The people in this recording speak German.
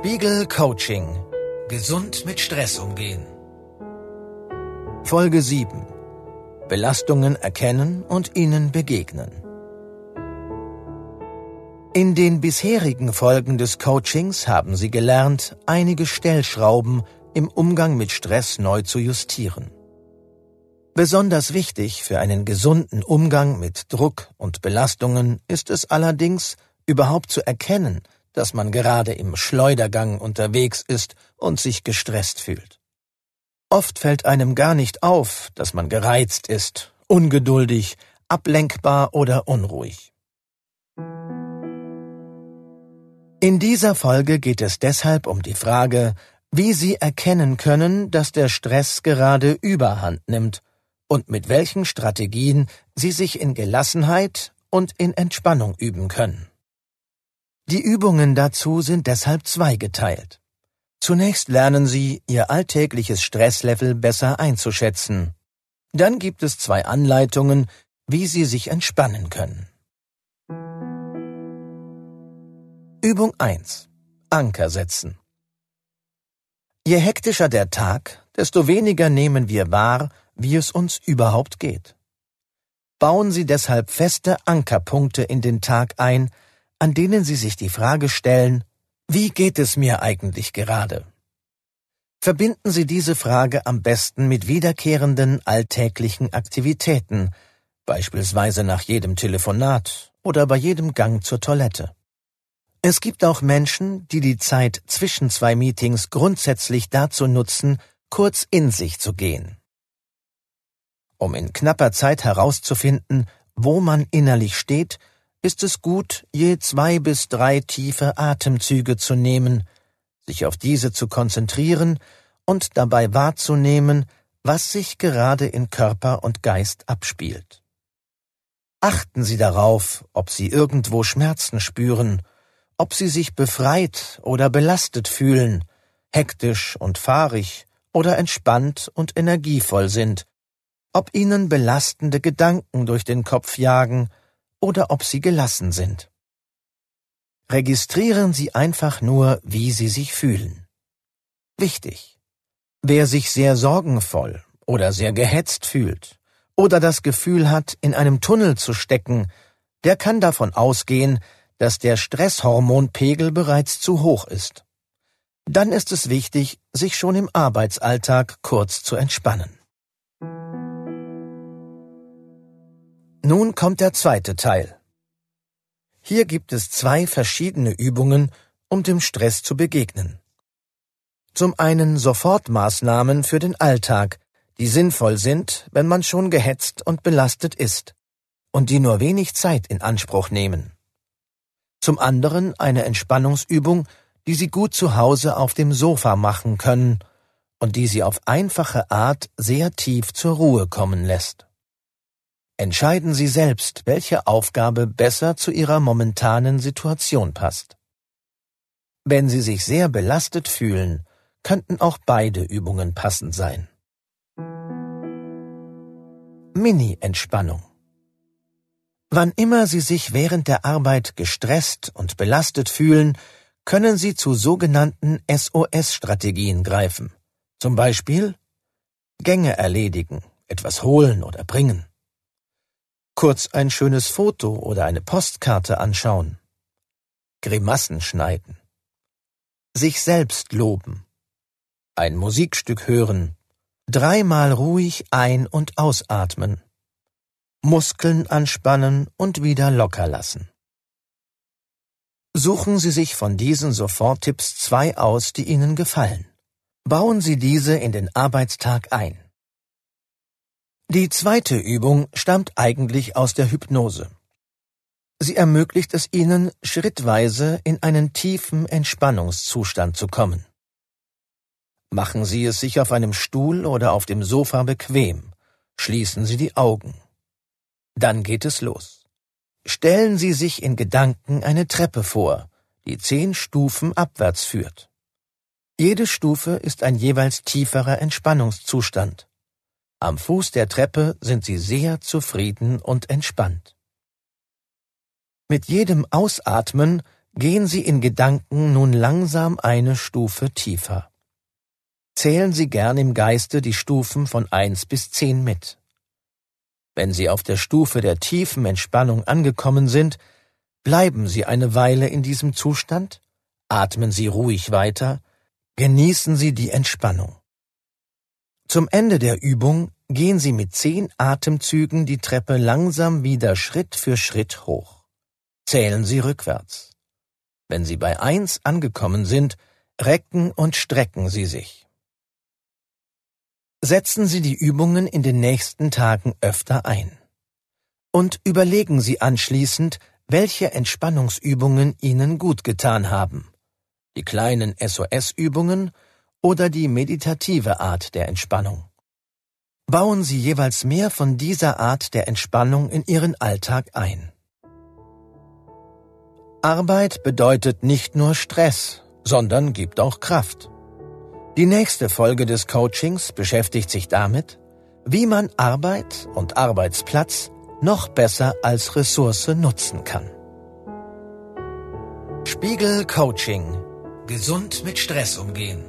Spiegel Coaching. Gesund mit Stress umgehen. Folge 7. Belastungen erkennen und ihnen begegnen. In den bisherigen Folgen des Coachings haben Sie gelernt, einige Stellschrauben im Umgang mit Stress neu zu justieren. Besonders wichtig für einen gesunden Umgang mit Druck und Belastungen ist es allerdings, überhaupt zu erkennen, dass man gerade im Schleudergang unterwegs ist und sich gestresst fühlt. Oft fällt einem gar nicht auf, dass man gereizt ist, ungeduldig, ablenkbar oder unruhig. In dieser Folge geht es deshalb um die Frage, wie Sie erkennen können, dass der Stress gerade Überhand nimmt und mit welchen Strategien Sie sich in Gelassenheit und in Entspannung üben können. Die Übungen dazu sind deshalb zweigeteilt. Zunächst lernen Sie, Ihr alltägliches Stresslevel besser einzuschätzen. Dann gibt es zwei Anleitungen, wie Sie sich entspannen können. Übung 1. Anker setzen. Je hektischer der Tag, desto weniger nehmen wir wahr, wie es uns überhaupt geht. Bauen Sie deshalb feste Ankerpunkte in den Tag ein, an denen Sie sich die Frage stellen, wie geht es mir eigentlich gerade? Verbinden Sie diese Frage am besten mit wiederkehrenden alltäglichen Aktivitäten, beispielsweise nach jedem Telefonat oder bei jedem Gang zur Toilette. Es gibt auch Menschen, die die Zeit zwischen zwei Meetings grundsätzlich dazu nutzen, kurz in sich zu gehen um in knapper Zeit herauszufinden, wo man innerlich steht, ist es gut, je zwei bis drei tiefe Atemzüge zu nehmen, sich auf diese zu konzentrieren und dabei wahrzunehmen, was sich gerade in Körper und Geist abspielt. Achten Sie darauf, ob Sie irgendwo Schmerzen spüren, ob Sie sich befreit oder belastet fühlen, hektisch und fahrig oder entspannt und energievoll sind, ob ihnen belastende Gedanken durch den Kopf jagen oder ob sie gelassen sind. Registrieren Sie einfach nur, wie Sie sich fühlen. Wichtig. Wer sich sehr sorgenvoll oder sehr gehetzt fühlt oder das Gefühl hat, in einem Tunnel zu stecken, der kann davon ausgehen, dass der Stresshormonpegel bereits zu hoch ist. Dann ist es wichtig, sich schon im Arbeitsalltag kurz zu entspannen. Nun kommt der zweite Teil. Hier gibt es zwei verschiedene Übungen, um dem Stress zu begegnen. Zum einen Sofortmaßnahmen für den Alltag, die sinnvoll sind, wenn man schon gehetzt und belastet ist und die nur wenig Zeit in Anspruch nehmen. Zum anderen eine Entspannungsübung, die Sie gut zu Hause auf dem Sofa machen können und die Sie auf einfache Art sehr tief zur Ruhe kommen lässt. Entscheiden Sie selbst, welche Aufgabe besser zu Ihrer momentanen Situation passt. Wenn Sie sich sehr belastet fühlen, könnten auch beide Übungen passend sein. Mini-Entspannung Wann immer Sie sich während der Arbeit gestresst und belastet fühlen, können Sie zu sogenannten SOS-Strategien greifen. Zum Beispiel Gänge erledigen, etwas holen oder bringen kurz ein schönes Foto oder eine Postkarte anschauen, Grimassen schneiden, sich selbst loben, ein Musikstück hören, dreimal ruhig ein- und ausatmen, Muskeln anspannen und wieder locker lassen. Suchen Sie sich von diesen Soforttipps zwei aus, die Ihnen gefallen. Bauen Sie diese in den Arbeitstag ein. Die zweite Übung stammt eigentlich aus der Hypnose. Sie ermöglicht es Ihnen, schrittweise in einen tiefen Entspannungszustand zu kommen. Machen Sie es sich auf einem Stuhl oder auf dem Sofa bequem. Schließen Sie die Augen. Dann geht es los. Stellen Sie sich in Gedanken eine Treppe vor, die zehn Stufen abwärts führt. Jede Stufe ist ein jeweils tieferer Entspannungszustand. Am Fuß der Treppe sind sie sehr zufrieden und entspannt. Mit jedem Ausatmen Gehen Sie in Gedanken nun langsam eine Stufe tiefer. Zählen Sie gern im Geiste die Stufen von eins bis zehn mit. Wenn Sie auf der Stufe der tiefen Entspannung angekommen sind, bleiben Sie eine Weile in diesem Zustand, atmen Sie ruhig weiter, genießen Sie die Entspannung. Zum Ende der Übung gehen Sie mit zehn Atemzügen die Treppe langsam wieder Schritt für Schritt hoch. Zählen Sie rückwärts. Wenn Sie bei eins angekommen sind, recken und strecken Sie sich. Setzen Sie die Übungen in den nächsten Tagen öfter ein. Und überlegen Sie anschließend, welche Entspannungsübungen Ihnen gut getan haben. Die kleinen SOS-Übungen oder die meditative Art der Entspannung. Bauen Sie jeweils mehr von dieser Art der Entspannung in Ihren Alltag ein. Arbeit bedeutet nicht nur Stress, sondern gibt auch Kraft. Die nächste Folge des Coachings beschäftigt sich damit, wie man Arbeit und Arbeitsplatz noch besser als Ressource nutzen kann. Spiegel Coaching. Gesund mit Stress umgehen.